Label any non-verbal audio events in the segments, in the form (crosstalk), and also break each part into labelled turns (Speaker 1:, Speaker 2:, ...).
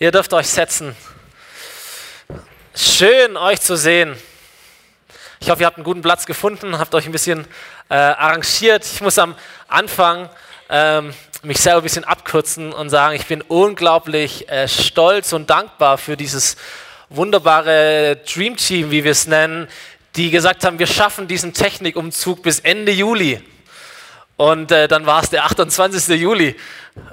Speaker 1: Ihr dürft euch setzen. Schön, euch zu sehen. Ich hoffe, ihr habt einen guten Platz gefunden, habt euch ein bisschen äh, arrangiert. Ich muss am Anfang ähm, mich selber ein bisschen abkürzen und sagen, ich bin unglaublich äh, stolz und dankbar für dieses wunderbare Dream Team, wie wir es nennen, die gesagt haben, wir schaffen diesen Technikumzug bis Ende Juli. Und äh, dann war es der 28. Juli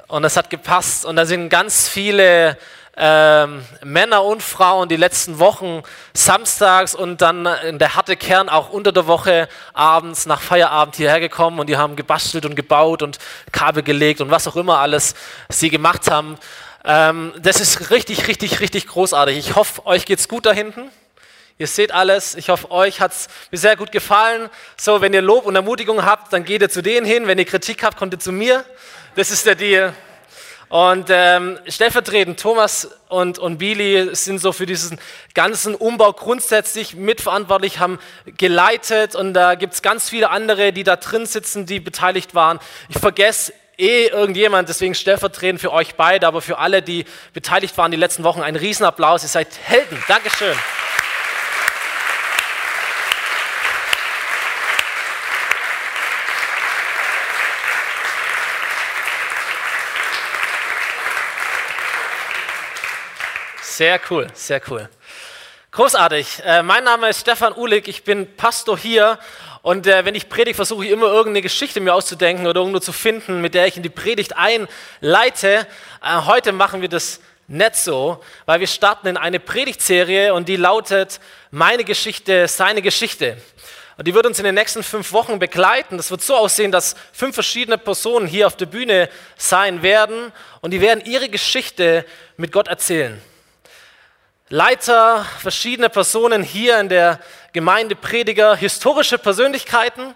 Speaker 1: und das hat gepasst. Und da sind ganz viele ähm, Männer und Frauen die letzten Wochen samstags und dann in der harte Kern auch unter der Woche abends nach Feierabend hierher gekommen und die haben gebastelt und gebaut und Kabel gelegt und was auch immer alles sie gemacht haben. Ähm, das ist richtig, richtig, richtig großartig. Ich hoffe, euch geht's gut da hinten. Ihr seht alles. Ich hoffe, euch hat es sehr gut gefallen. So, wenn ihr Lob und Ermutigung habt, dann geht ihr zu denen hin. Wenn ihr Kritik habt, kommt ihr zu mir. Das ist der Deal. Und ähm, stellvertretend Thomas und, und Billy sind so für diesen ganzen Umbau grundsätzlich mitverantwortlich, haben geleitet und da gibt es ganz viele andere, die da drin sitzen, die beteiligt waren. Ich vergesse eh irgendjemand, deswegen stellvertretend für euch beide, aber für alle, die beteiligt waren die letzten Wochen, ein Riesenapplaus. Ihr seid Helden. Dankeschön. Sehr cool, sehr cool. Großartig. Äh, mein Name ist Stefan Uhlig, ich bin Pastor hier und äh, wenn ich predige, versuche ich immer irgendeine Geschichte mir auszudenken oder irgendwo zu finden, mit der ich in die Predigt einleite. Äh, heute machen wir das nicht so, weil wir starten in eine Predigtserie und die lautet Meine Geschichte, seine Geschichte. Und die wird uns in den nächsten fünf Wochen begleiten. Das wird so aussehen, dass fünf verschiedene Personen hier auf der Bühne sein werden und die werden ihre Geschichte mit Gott erzählen. Leiter, verschiedene Personen hier in der Gemeinde, Prediger, historische Persönlichkeiten.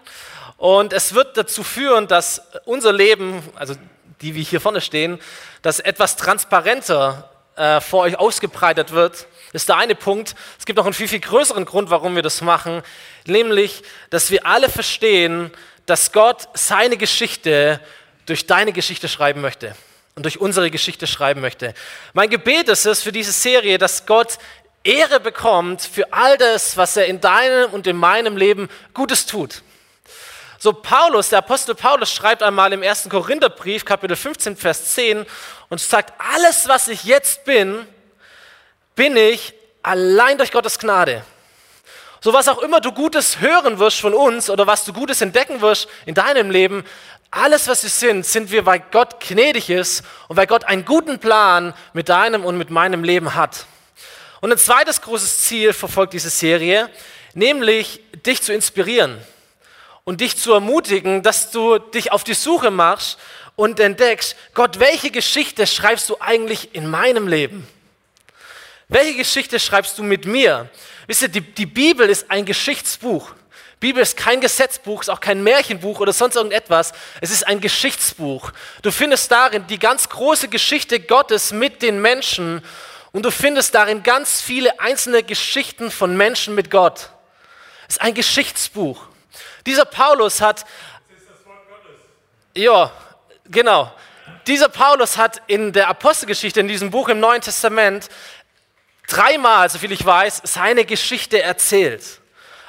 Speaker 1: Und es wird dazu führen, dass unser Leben, also die wir hier vorne stehen, dass etwas transparenter äh, vor euch ausgebreitet wird. Das ist der eine Punkt. Es gibt noch einen viel, viel größeren Grund, warum wir das machen, nämlich, dass wir alle verstehen, dass Gott seine Geschichte durch deine Geschichte schreiben möchte und durch unsere Geschichte schreiben möchte. Mein Gebet ist es für diese Serie, dass Gott Ehre bekommt für all das, was er in deinem und in meinem Leben Gutes tut. So Paulus, der Apostel Paulus schreibt einmal im 1. Korintherbrief, Kapitel 15, Vers 10 und sagt, alles, was ich jetzt bin, bin ich allein durch Gottes Gnade. So was auch immer du Gutes hören wirst von uns oder was du Gutes entdecken wirst in deinem Leben, alles, was wir sind, sind wir, weil Gott gnädig ist und weil Gott einen guten Plan mit deinem und mit meinem Leben hat. Und ein zweites großes Ziel verfolgt diese Serie, nämlich dich zu inspirieren und dich zu ermutigen, dass du dich auf die Suche machst und entdeckst, Gott, welche Geschichte schreibst du eigentlich in meinem Leben? Welche Geschichte schreibst du mit mir? Wisst ihr, die, die Bibel ist ein Geschichtsbuch. Bibel ist kein Gesetzbuch, ist auch kein Märchenbuch oder sonst irgendetwas. Es ist ein Geschichtsbuch. Du findest darin die ganz große Geschichte Gottes mit den Menschen und du findest darin ganz viele einzelne Geschichten von Menschen mit Gott. Es ist ein Geschichtsbuch. Dieser Paulus hat. Ja, genau. Dieser Paulus hat in der Apostelgeschichte, in diesem Buch im Neuen Testament, dreimal, soviel ich weiß, seine Geschichte erzählt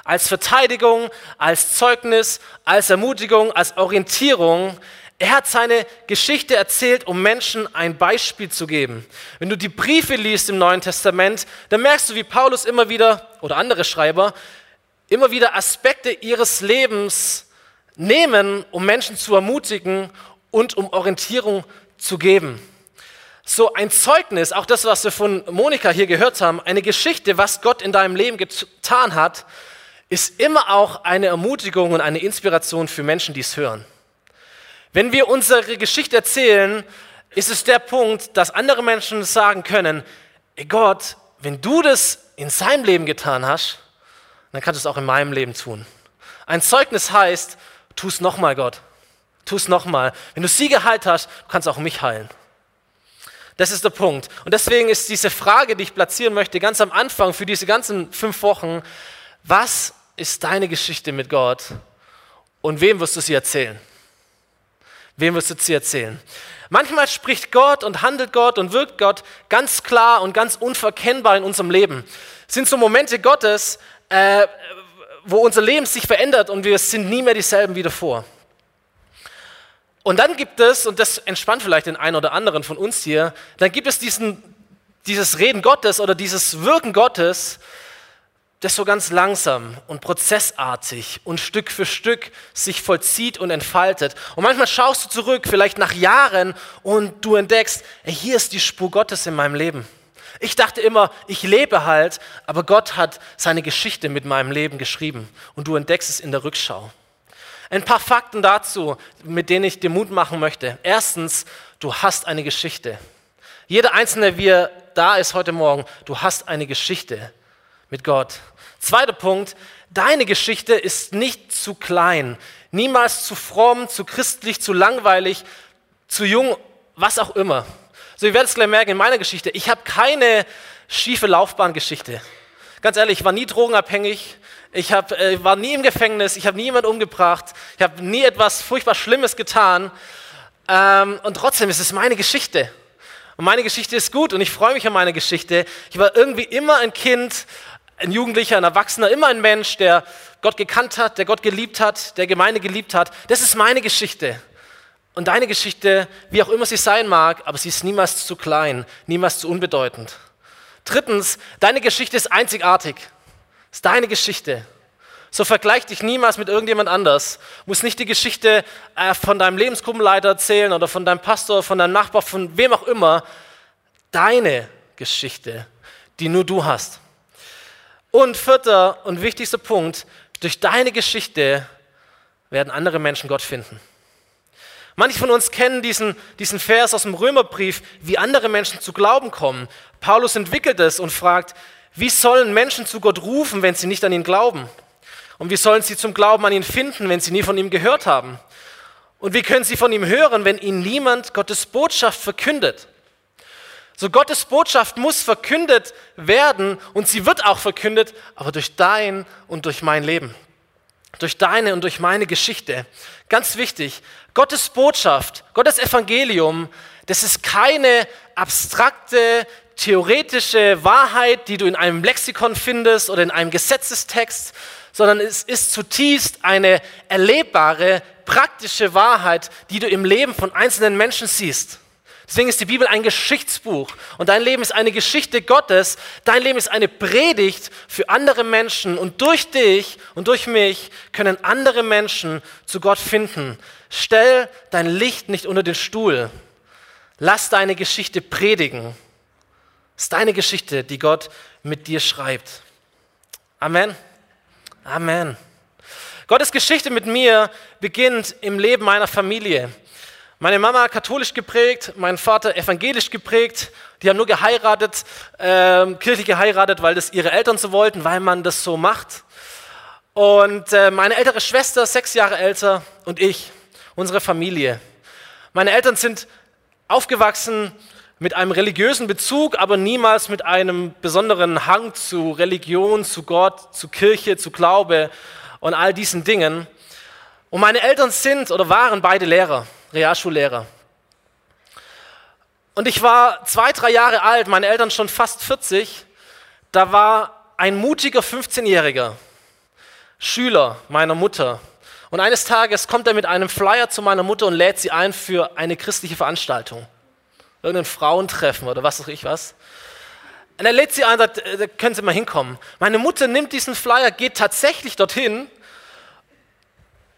Speaker 1: als Verteidigung, als Zeugnis, als Ermutigung, als Orientierung. Er hat seine Geschichte erzählt, um Menschen ein Beispiel zu geben. Wenn du die Briefe liest im Neuen Testament, dann merkst du, wie Paulus immer wieder, oder andere Schreiber, immer wieder Aspekte ihres Lebens nehmen, um Menschen zu ermutigen und um Orientierung zu geben. So ein Zeugnis, auch das, was wir von Monika hier gehört haben, eine Geschichte, was Gott in deinem Leben getan hat, ist immer auch eine Ermutigung und eine Inspiration für Menschen, die es hören. Wenn wir unsere Geschichte erzählen, ist es der Punkt, dass andere Menschen sagen können, Gott, wenn du das in seinem Leben getan hast, dann kannst du es auch in meinem Leben tun. Ein Zeugnis heißt, tu es nochmal, Gott. Tu es nochmal. Wenn du sie geheilt hast, du kannst auch mich heilen. Das ist der Punkt. Und deswegen ist diese Frage, die ich platzieren möchte, ganz am Anfang für diese ganzen fünf Wochen, was ist deine Geschichte mit Gott und wem wirst du sie erzählen? Wem wirst du sie erzählen? Manchmal spricht Gott und handelt Gott und wirkt Gott ganz klar und ganz unverkennbar in unserem Leben. Es sind so Momente Gottes, äh, wo unser Leben sich verändert und wir sind nie mehr dieselben wie davor. Und dann gibt es, und das entspannt vielleicht den einen oder anderen von uns hier, dann gibt es diesen, dieses Reden Gottes oder dieses Wirken Gottes, das so ganz langsam und prozessartig und Stück für Stück sich vollzieht und entfaltet. Und manchmal schaust du zurück, vielleicht nach Jahren, und du entdeckst, hier ist die Spur Gottes in meinem Leben. Ich dachte immer, ich lebe halt, aber Gott hat seine Geschichte mit meinem Leben geschrieben und du entdeckst es in der Rückschau. Ein paar Fakten dazu, mit denen ich dir Mut machen möchte. Erstens, du hast eine Geschichte. Jeder Einzelne, wie er da ist heute Morgen, du hast eine Geschichte mit Gott. Zweiter Punkt, deine Geschichte ist nicht zu klein, niemals zu fromm, zu christlich, zu langweilig, zu jung, was auch immer. So, ihr werdet es gleich merken in meiner Geschichte, ich habe keine schiefe Laufbahngeschichte. Ganz ehrlich, ich war nie drogenabhängig, ich hab, äh, war nie im Gefängnis, ich habe nie jemanden umgebracht, ich habe nie etwas furchtbar Schlimmes getan. Ähm, und trotzdem ist es meine Geschichte. Und meine Geschichte ist gut und ich freue mich an meine Geschichte. Ich war irgendwie immer ein Kind, ein Jugendlicher, ein Erwachsener, immer ein Mensch, der Gott gekannt hat, der Gott geliebt hat, der Gemeinde geliebt hat. Das ist meine Geschichte. Und deine Geschichte, wie auch immer sie sein mag, aber sie ist niemals zu klein, niemals zu unbedeutend. Drittens, deine Geschichte ist einzigartig. Ist deine Geschichte. So vergleich dich niemals mit irgendjemand anders. Muss nicht die Geschichte äh, von deinem Lebensgruppenleiter erzählen oder von deinem Pastor, von deinem Nachbar, von wem auch immer. Deine Geschichte, die nur du hast. Und vierter und wichtigster Punkt, durch deine Geschichte werden andere Menschen Gott finden. Manche von uns kennen diesen, diesen Vers aus dem Römerbrief, wie andere Menschen zu Glauben kommen. Paulus entwickelt es und fragt, wie sollen Menschen zu Gott rufen, wenn sie nicht an ihn glauben? Und wie sollen sie zum Glauben an ihn finden, wenn sie nie von ihm gehört haben? Und wie können sie von ihm hören, wenn ihnen niemand Gottes Botschaft verkündet? So Gottes Botschaft muss verkündet werden und sie wird auch verkündet, aber durch dein und durch mein Leben. Durch deine und durch meine Geschichte. Ganz wichtig, Gottes Botschaft, Gottes Evangelium, das ist keine abstrakte, theoretische Wahrheit, die du in einem Lexikon findest oder in einem Gesetzestext, sondern es ist zutiefst eine erlebbare, praktische Wahrheit, die du im Leben von einzelnen Menschen siehst. Deswegen ist die Bibel ein Geschichtsbuch und dein Leben ist eine Geschichte Gottes, dein Leben ist eine Predigt für andere Menschen und durch dich und durch mich können andere Menschen zu Gott finden. Stell dein Licht nicht unter den Stuhl. Lass deine Geschichte predigen. Ist deine Geschichte, die Gott mit dir schreibt. Amen. Amen. Gottes Geschichte mit mir beginnt im Leben meiner Familie. Meine Mama katholisch geprägt, mein Vater evangelisch geprägt. Die haben nur geheiratet, äh, kirchlich geheiratet, weil das ihre Eltern so wollten, weil man das so macht. Und äh, meine ältere Schwester, sechs Jahre älter, und ich, unsere Familie. Meine Eltern sind aufgewachsen mit einem religiösen Bezug, aber niemals mit einem besonderen Hang zu Religion, zu Gott, zu Kirche, zu Glaube und all diesen Dingen. Und meine Eltern sind oder waren beide Lehrer. Realschullehrer. Und ich war zwei, drei Jahre alt, meine Eltern schon fast 40. Da war ein mutiger 15-Jähriger, Schüler meiner Mutter. Und eines Tages kommt er mit einem Flyer zu meiner Mutter und lädt sie ein für eine christliche Veranstaltung. Irgendein Frauentreffen oder was weiß ich was. Und er lädt sie ein, sagt, äh, da können Sie mal hinkommen. Meine Mutter nimmt diesen Flyer, geht tatsächlich dorthin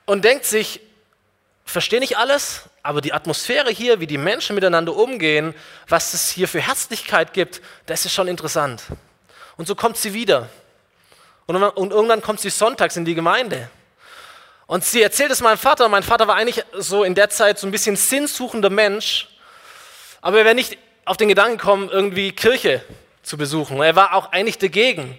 Speaker 1: und denkt sich, verstehe nicht alles, aber die Atmosphäre hier, wie die Menschen miteinander umgehen, was es hier für Herzlichkeit gibt, das ist schon interessant. Und so kommt sie wieder. Und, und irgendwann kommt sie sonntags in die Gemeinde. Und sie erzählt es meinem Vater. Mein Vater war eigentlich so in der Zeit so ein bisschen sinnsuchender Mensch. Aber er wäre nicht auf den Gedanken gekommen, irgendwie Kirche zu besuchen. Er war auch eigentlich dagegen.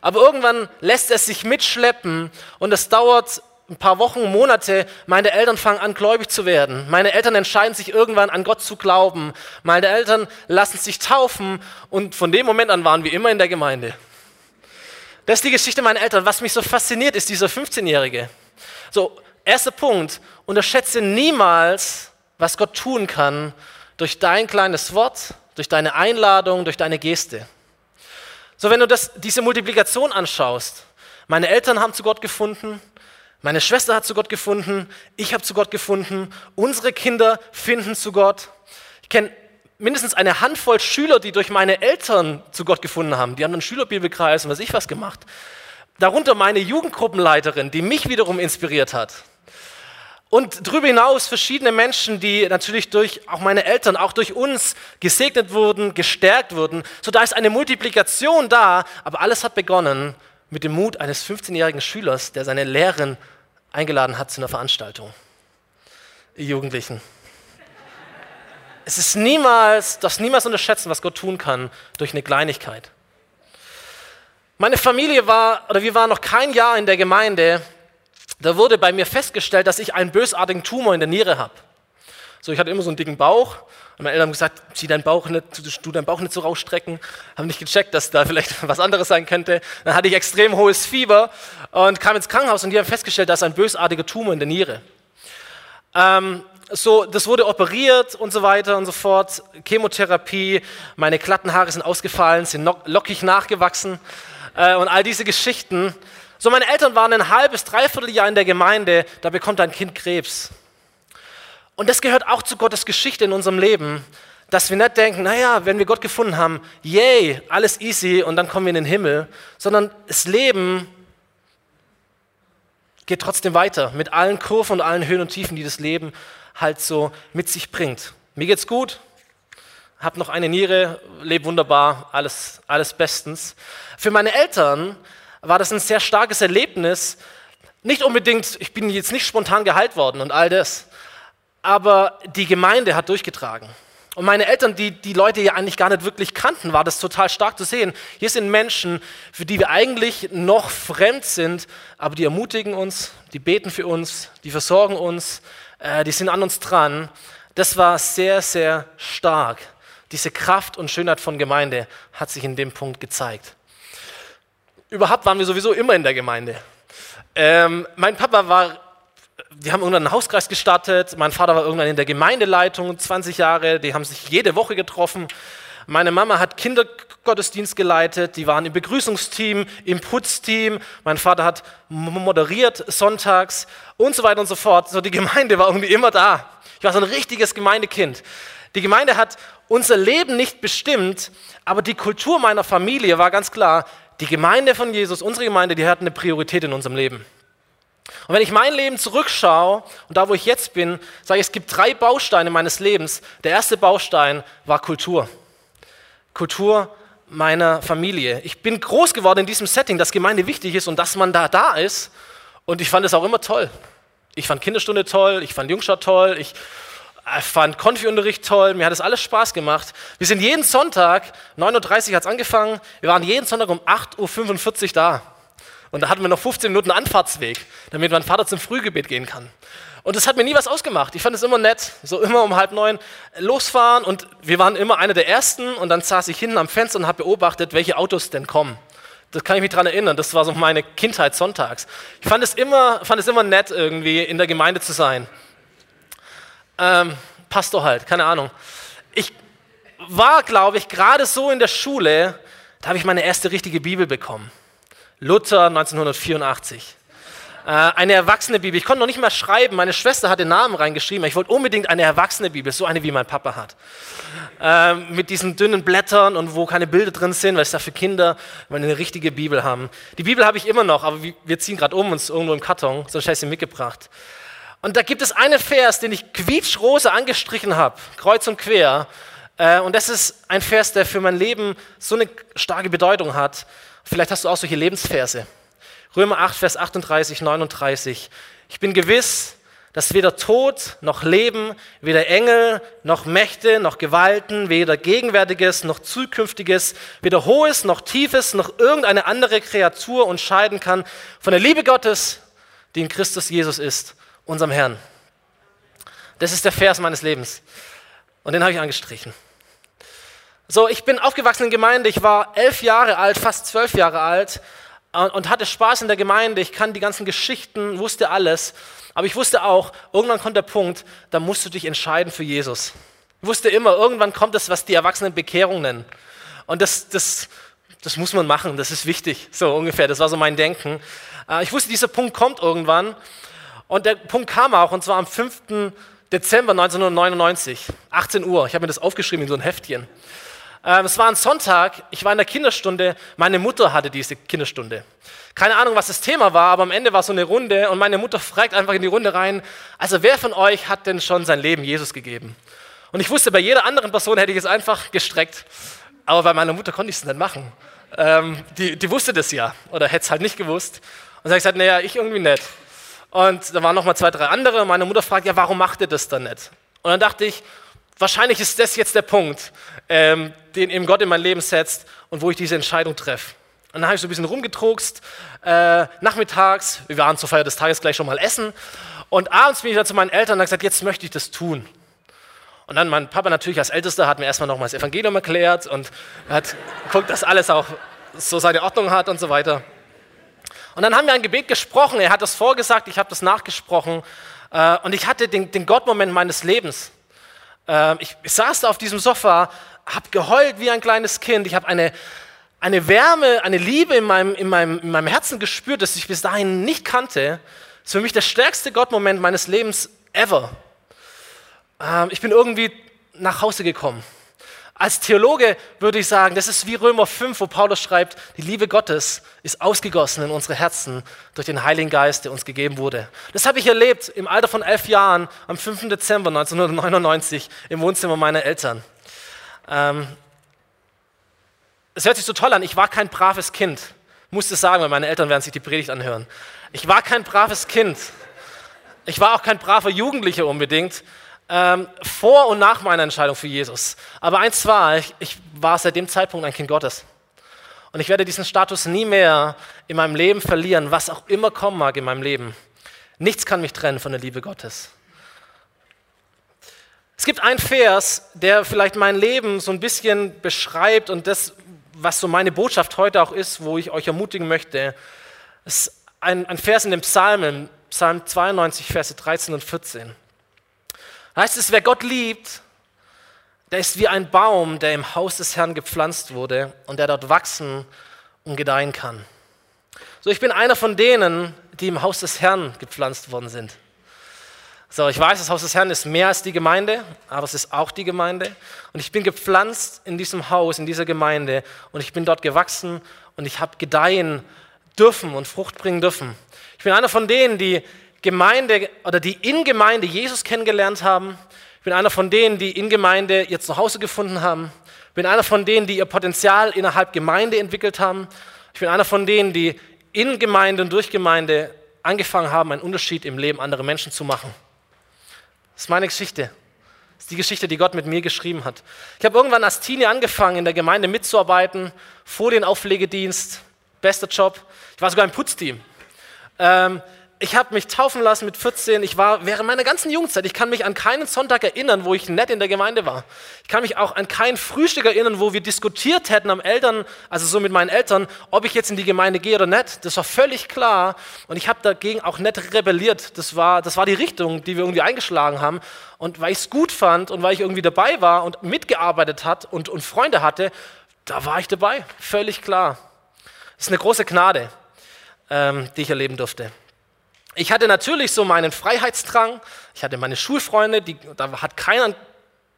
Speaker 1: Aber irgendwann lässt er sich mitschleppen und es dauert ein paar Wochen, Monate, meine Eltern fangen an, gläubig zu werden. Meine Eltern entscheiden sich irgendwann an Gott zu glauben. Meine Eltern lassen sich taufen und von dem Moment an waren wir immer in der Gemeinde. Das ist die Geschichte meiner Eltern. Was mich so fasziniert, ist dieser 15-Jährige. So, Erster Punkt, unterschätze niemals, was Gott tun kann durch dein kleines Wort, durch deine Einladung, durch deine Geste. So, wenn du das, diese Multiplikation anschaust, meine Eltern haben zu Gott gefunden, meine Schwester hat zu Gott gefunden, ich habe zu Gott gefunden, unsere Kinder finden zu Gott. Ich kenne mindestens eine Handvoll Schüler, die durch meine Eltern zu Gott gefunden haben. Die haben einen Schülerbibelkreis und was ich was gemacht. Darunter meine Jugendgruppenleiterin, die mich wiederum inspiriert hat. Und darüber hinaus verschiedene Menschen, die natürlich durch auch meine Eltern, auch durch uns gesegnet wurden, gestärkt wurden. So da ist eine Multiplikation da, aber alles hat begonnen mit dem Mut eines 15-jährigen Schülers, der seine Lehrerin eingeladen hat zu einer Veranstaltung. Ihr Jugendlichen. Es ist niemals, das niemals unterschätzen, was Gott tun kann durch eine Kleinigkeit. Meine Familie war, oder wir waren noch kein Jahr in der Gemeinde, da wurde bei mir festgestellt, dass ich einen bösartigen Tumor in der Niere habe. So, ich hatte immer so einen dicken Bauch und meine Eltern haben gesagt, zieh deinen Bauch nicht, du deinen Bauch nicht so rausstrecken. Haben nicht gecheckt, dass da vielleicht (laughs) was anderes sein könnte. Dann hatte ich extrem hohes Fieber und kam ins Krankenhaus und die haben festgestellt, dass ein bösartiger Tumor in der Niere. Ähm, so, das wurde operiert und so weiter und so fort. Chemotherapie, meine glatten Haare sind ausgefallen, sind lockig nachgewachsen äh, und all diese Geschichten. So, meine Eltern waren ein halbes, dreiviertel Jahr in der Gemeinde, da bekommt ein Kind Krebs. Und das gehört auch zu Gottes Geschichte in unserem Leben, dass wir nicht denken, naja, wenn wir Gott gefunden haben, yay, alles easy und dann kommen wir in den Himmel, sondern das Leben geht trotzdem weiter mit allen Kurven und allen Höhen und Tiefen, die das Leben halt so mit sich bringt. Mir geht's gut, habe noch eine Niere, lebe wunderbar, alles, alles bestens. Für meine Eltern war das ein sehr starkes Erlebnis. Nicht unbedingt, ich bin jetzt nicht spontan geheilt worden und all das, aber die Gemeinde hat durchgetragen. Und meine Eltern, die die Leute ja eigentlich gar nicht wirklich kannten, war das total stark zu sehen. Hier sind Menschen, für die wir eigentlich noch fremd sind, aber die ermutigen uns, die beten für uns, die versorgen uns, äh, die sind an uns dran. Das war sehr, sehr stark. Diese Kraft und Schönheit von Gemeinde hat sich in dem Punkt gezeigt. Überhaupt waren wir sowieso immer in der Gemeinde. Ähm, mein Papa war, die haben irgendwann einen Hauskreis gestartet, mein Vater war irgendwann in der Gemeindeleitung, 20 Jahre, die haben sich jede Woche getroffen. Meine Mama hat Kindergottesdienst geleitet, die waren im Begrüßungsteam, im Putzteam, mein Vater hat moderiert sonntags und so weiter und so fort. So die Gemeinde war irgendwie immer da. Ich war so ein richtiges Gemeindekind. Die Gemeinde hat unser Leben nicht bestimmt, aber die Kultur meiner Familie war ganz klar, die Gemeinde von Jesus, unsere Gemeinde, die hat eine Priorität in unserem Leben. Und wenn ich mein Leben zurückschaue und da, wo ich jetzt bin, sage ich, es gibt drei Bausteine meines Lebens. Der erste Baustein war Kultur. Kultur meiner Familie. Ich bin groß geworden in diesem Setting, dass Gemeinde wichtig ist und dass man da da ist. Und ich fand es auch immer toll. Ich fand Kinderstunde toll, ich fand Jungstadt toll, ich ich fand Konfi-Unterricht toll, mir hat das alles Spaß gemacht. Wir sind jeden Sonntag, 9.30 Uhr hat es angefangen, wir waren jeden Sonntag um 8.45 Uhr da. Und da hatten wir noch 15 Minuten Anfahrtsweg, damit mein Vater zum Frühgebet gehen kann. Und das hat mir nie was ausgemacht. Ich fand es immer nett, so immer um halb neun losfahren und wir waren immer einer der Ersten und dann saß ich hinten am Fenster und habe beobachtet, welche Autos denn kommen. Das kann ich mich daran erinnern, das war so meine Kindheit sonntags. Ich fand es immer, fand es immer nett, irgendwie in der Gemeinde zu sein. Ähm, Pastor halt, keine Ahnung. Ich war, glaube ich, gerade so in der Schule, da habe ich meine erste richtige Bibel bekommen. Luther 1984. Äh, eine erwachsene Bibel. Ich konnte noch nicht mal schreiben. Meine Schwester hat den Namen reingeschrieben. Ich wollte unbedingt eine erwachsene Bibel, so eine wie mein Papa hat. Äh, mit diesen dünnen Blättern und wo keine Bilder drin sind, weil es da für Kinder, eine richtige Bibel haben. Die Bibel habe ich immer noch, aber wir ziehen gerade um uns irgendwo im Karton, sonst hätte ich sie mitgebracht. Und da gibt es einen Vers, den ich quietschrosa angestrichen habe, kreuz und quer. Äh, und das ist ein Vers, der für mein Leben so eine starke Bedeutung hat. Vielleicht hast du auch solche Lebensverse. Römer 8, Vers 38, 39. Ich bin gewiss, dass weder Tod noch Leben, weder Engel noch Mächte noch Gewalten, weder Gegenwärtiges noch Zukünftiges, weder Hohes noch Tiefes noch irgendeine andere Kreatur uns kann von der Liebe Gottes, die in Christus Jesus ist unserem Herrn. Das ist der Vers meines Lebens. Und den habe ich angestrichen. So, ich bin aufgewachsen in Gemeinde. Ich war elf Jahre alt, fast zwölf Jahre alt. und hatte Spaß in der Gemeinde. Ich kann die ganzen Geschichten, wusste alles. Aber ich wusste auch, irgendwann kommt der Punkt, da musst du dich entscheiden für Jesus. Ich wusste immer, irgendwann kommt das, was die Erwachsenen Bekehrung nennen. Und das, das, das muss man machen, das ist wichtig. So ungefähr, das war so mein Denken. Äh, ich wusste, dieser Punkt kommt irgendwann. Und der Punkt kam auch, und zwar am 5. Dezember 1999, 18 Uhr. Ich habe mir das aufgeschrieben in so ein Heftchen. Ähm, es war ein Sonntag, ich war in der Kinderstunde, meine Mutter hatte diese Kinderstunde. Keine Ahnung, was das Thema war, aber am Ende war so eine Runde und meine Mutter fragt einfach in die Runde rein, also wer von euch hat denn schon sein Leben Jesus gegeben? Und ich wusste, bei jeder anderen Person hätte ich es einfach gestreckt, aber bei meiner Mutter konnte ich es nicht machen. Ähm, die, die, wusste das ja oder hätte es halt nicht gewusst. Und dann habe ich gesagt, naja, ich irgendwie nicht. Und da waren noch mal zwei, drei andere meine Mutter fragt, ja, warum macht ihr das dann nicht? Und dann dachte ich, wahrscheinlich ist das jetzt der Punkt, ähm, den eben Gott in mein Leben setzt und wo ich diese Entscheidung treffe. Und dann habe ich so ein bisschen rumgetrugst, äh, nachmittags, wir waren zur Feier des Tages gleich schon mal essen und abends bin ich dann zu meinen Eltern und habe gesagt, jetzt möchte ich das tun. Und dann mein Papa natürlich als Ältester hat mir erstmal nochmal das Evangelium erklärt und hat geguckt, dass alles auch so seine Ordnung hat und so weiter. Und dann haben wir ein Gebet gesprochen, er hat das vorgesagt, ich habe das nachgesprochen äh, und ich hatte den, den Gottmoment meines Lebens. Äh, ich, ich saß da auf diesem Sofa, habe geheult wie ein kleines Kind, ich habe eine, eine Wärme, eine Liebe in meinem, in, meinem, in meinem Herzen gespürt, das ich bis dahin nicht kannte. Das ist für mich der stärkste Gottmoment meines Lebens ever. Ähm, ich bin irgendwie nach Hause gekommen. Als Theologe würde ich sagen, das ist wie Römer 5, wo Paulus schreibt, die Liebe Gottes ist ausgegossen in unsere Herzen durch den Heiligen Geist, der uns gegeben wurde. Das habe ich erlebt im Alter von elf Jahren am 5. Dezember 1999 im Wohnzimmer meiner Eltern. Ähm, es hört sich so toll an, ich war kein braves Kind. Musste sagen, weil meine Eltern werden sich die Predigt anhören. Ich war kein braves Kind. Ich war auch kein braver Jugendlicher unbedingt. Ähm, vor und nach meiner Entscheidung für Jesus. Aber eins war, ich, ich war seit dem Zeitpunkt ein Kind Gottes. Und ich werde diesen Status nie mehr in meinem Leben verlieren, was auch immer kommen mag in meinem Leben. Nichts kann mich trennen von der Liebe Gottes. Es gibt einen Vers, der vielleicht mein Leben so ein bisschen beschreibt und das, was so meine Botschaft heute auch ist, wo ich euch ermutigen möchte. Es ist ein, ein Vers in den Psalmen, Psalm 92, Verse 13 und 14. Heißt es, wer Gott liebt, der ist wie ein Baum, der im Haus des Herrn gepflanzt wurde und der dort wachsen und gedeihen kann. So, ich bin einer von denen, die im Haus des Herrn gepflanzt worden sind. So, ich weiß, das Haus des Herrn ist mehr als die Gemeinde, aber es ist auch die Gemeinde. Und ich bin gepflanzt in diesem Haus, in dieser Gemeinde. Und ich bin dort gewachsen und ich habe gedeihen dürfen und Frucht bringen dürfen. Ich bin einer von denen, die Gemeinde oder die in Gemeinde Jesus kennengelernt haben. Ich bin einer von denen, die in Gemeinde ihr Zuhause gefunden haben. Ich bin einer von denen, die ihr Potenzial innerhalb Gemeinde entwickelt haben. Ich bin einer von denen, die in Gemeinde und durch Gemeinde angefangen haben, einen Unterschied im Leben anderer Menschen zu machen. Das ist meine Geschichte. Das ist die Geschichte, die Gott mit mir geschrieben hat. Ich habe irgendwann als Teenie angefangen, in der Gemeinde mitzuarbeiten, Folienauflegedienst, bester Job. Ich war sogar im Putzteam. Ähm, ich habe mich taufen lassen mit 14. Ich war während meiner ganzen Jugendzeit, ich kann mich an keinen Sonntag erinnern, wo ich nett in der Gemeinde war. Ich kann mich auch an kein Frühstück erinnern, wo wir diskutiert hätten am Eltern, also so mit meinen Eltern, ob ich jetzt in die Gemeinde gehe oder nicht. Das war völlig klar und ich habe dagegen auch nicht rebelliert. Das war, das war die Richtung, die wir irgendwie eingeschlagen haben. Und weil ich es gut fand und weil ich irgendwie dabei war und mitgearbeitet hat und, und Freunde hatte, da war ich dabei. Völlig klar. Das ist eine große Gnade, ähm, die ich erleben durfte. Ich hatte natürlich so meinen Freiheitsdrang. Ich hatte meine Schulfreunde, die, da hat keiner an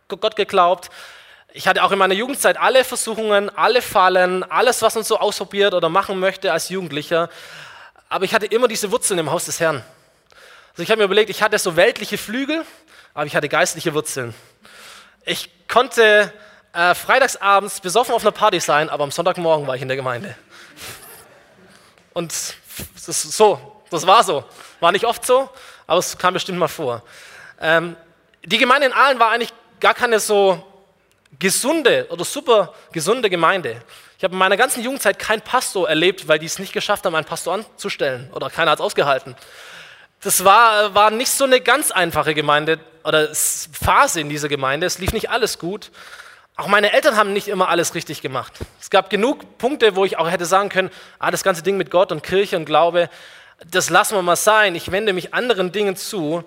Speaker 1: Gott geglaubt. Ich hatte auch in meiner Jugendzeit alle Versuchungen, alle Fallen, alles, was man so ausprobiert oder machen möchte als Jugendlicher. Aber ich hatte immer diese Wurzeln im Haus des Herrn. Also ich habe mir überlegt, ich hatte so weltliche Flügel, aber ich hatte geistliche Wurzeln. Ich konnte äh, freitagsabends besoffen auf einer Party sein, aber am Sonntagmorgen war ich in der Gemeinde. Und so, das war so. War nicht oft so, aber es kam bestimmt mal vor. Ähm, die Gemeinde in Aalen war eigentlich gar keine so gesunde oder super gesunde Gemeinde. Ich habe in meiner ganzen Jugendzeit keinen Pastor erlebt, weil die es nicht geschafft haben, einen Pastor anzustellen oder keiner hat es ausgehalten. Das war, war nicht so eine ganz einfache Gemeinde oder Phase in dieser Gemeinde. Es lief nicht alles gut. Auch meine Eltern haben nicht immer alles richtig gemacht. Es gab genug Punkte, wo ich auch hätte sagen können, ah, das ganze Ding mit Gott und Kirche und Glaube, das lassen wir mal sein. Ich wende mich anderen Dingen zu.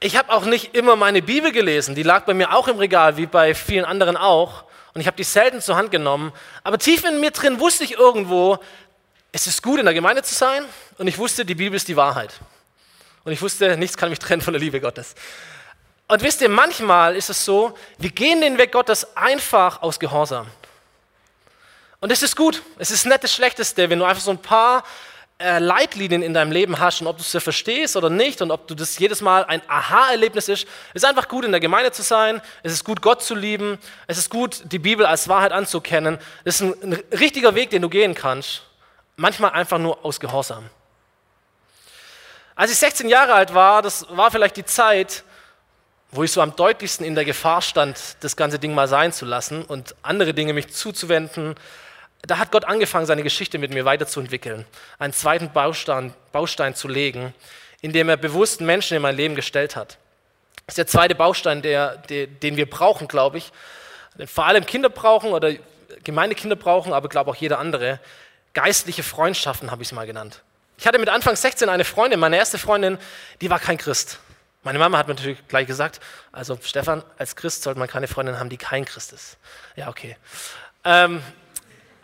Speaker 1: Ich habe auch nicht immer meine Bibel gelesen. Die lag bei mir auch im Regal, wie bei vielen anderen auch. Und ich habe die selten zur Hand genommen. Aber tief in mir drin wusste ich irgendwo, es ist gut, in der Gemeinde zu sein. Und ich wusste, die Bibel ist die Wahrheit. Und ich wusste, nichts kann mich trennen von der Liebe Gottes. Und wisst ihr, manchmal ist es so, wir gehen den Weg Gottes einfach aus Gehorsam. Und es ist gut. Es ist nicht das Schlechteste, wenn du einfach so ein paar äh, Leitlinien in deinem Leben hast und ob du es verstehst oder nicht und ob du das jedes Mal ein Aha-Erlebnis ist. Ist einfach gut, in der Gemeinde zu sein. Es ist gut, Gott zu lieben. Es ist gut, die Bibel als Wahrheit anzukennen. Es ist ein richtiger Weg, den du gehen kannst. Manchmal einfach nur aus Gehorsam. Als ich 16 Jahre alt war, das war vielleicht die Zeit, wo ich so am deutlichsten in der Gefahr stand, das ganze Ding mal sein zu lassen und andere Dinge mich zuzuwenden. Da hat Gott angefangen, seine Geschichte mit mir weiterzuentwickeln, einen zweiten Baustein, Baustein zu legen, indem er bewusst Menschen in mein Leben gestellt hat. Das ist der zweite Baustein, der, der, den wir brauchen, glaube ich. Vor allem Kinder brauchen oder Gemeindekinder brauchen, aber glaube auch jeder andere. Geistliche Freundschaften habe ich es mal genannt. Ich hatte mit Anfang 16 eine Freundin, meine erste Freundin, die war kein Christ. Meine Mama hat mir natürlich gleich gesagt, also Stefan, als Christ sollte man keine Freundin haben, die kein Christ ist. Ja, okay. Ähm,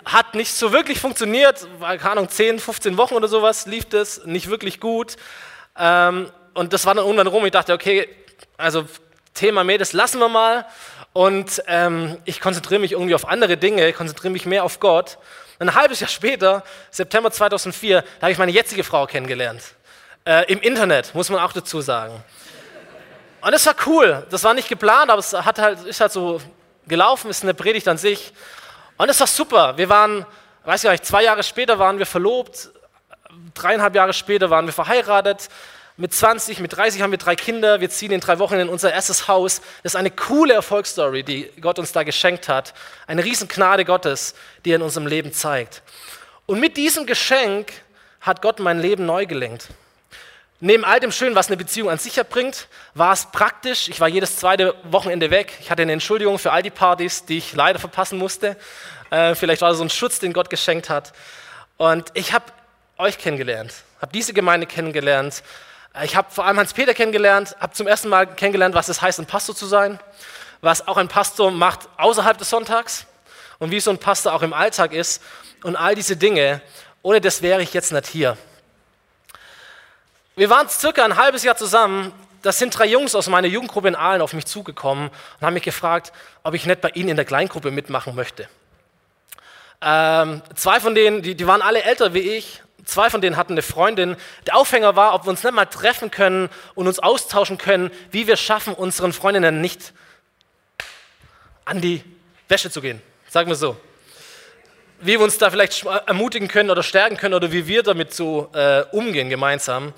Speaker 1: hat nicht so wirklich funktioniert, war, keine Ahnung, 10, 15 Wochen oder sowas lief das, nicht wirklich gut. Ähm, und das war dann irgendwann rum, ich dachte, okay, also Thema Mädels lassen wir mal und ähm, ich konzentriere mich irgendwie auf andere Dinge, konzentriere mich mehr auf Gott. Ein halbes Jahr später, September 2004, da habe ich meine jetzige Frau kennengelernt. Äh, Im Internet, muss man auch dazu sagen. Und das war cool. Das war nicht geplant, aber es hat halt, ist halt so gelaufen, ist eine Predigt an sich. Und es war super. Wir waren, weiß ich nicht, zwei Jahre später waren wir verlobt, dreieinhalb Jahre später waren wir verheiratet. Mit 20, mit 30 haben wir drei Kinder. Wir ziehen in drei Wochen in unser erstes Haus. Das ist eine coole Erfolgsstory, die Gott uns da geschenkt hat. Eine Riesengnade Gottes, die er in unserem Leben zeigt. Und mit diesem Geschenk hat Gott mein Leben neu gelenkt. Neben all dem Schönen, was eine Beziehung an sich bringt, war es praktisch. Ich war jedes zweite Wochenende weg. Ich hatte eine Entschuldigung für all die Partys, die ich leider verpassen musste. Äh, vielleicht war das so ein Schutz, den Gott geschenkt hat. Und ich habe euch kennengelernt, habe diese Gemeinde kennengelernt. Äh, ich habe vor allem Hans-Peter kennengelernt, habe zum ersten Mal kennengelernt, was es heißt, ein Pastor zu sein, was auch ein Pastor macht außerhalb des Sonntags und wie so ein Pastor auch im Alltag ist und all diese Dinge. Ohne das wäre ich jetzt nicht hier. Wir waren circa ein halbes Jahr zusammen. Da sind drei Jungs aus meiner Jugendgruppe in Aalen auf mich zugekommen und haben mich gefragt, ob ich nicht bei ihnen in der Kleingruppe mitmachen möchte. Ähm, zwei von denen, die, die waren alle älter wie ich. Zwei von denen hatten eine Freundin. Der Aufhänger war, ob wir uns nicht mal treffen können und uns austauschen können, wie wir schaffen, unseren Freundinnen nicht an die Wäsche zu gehen. Sagen wir so wie wir uns da vielleicht ermutigen können oder stärken können oder wie wir damit so äh, umgehen gemeinsam.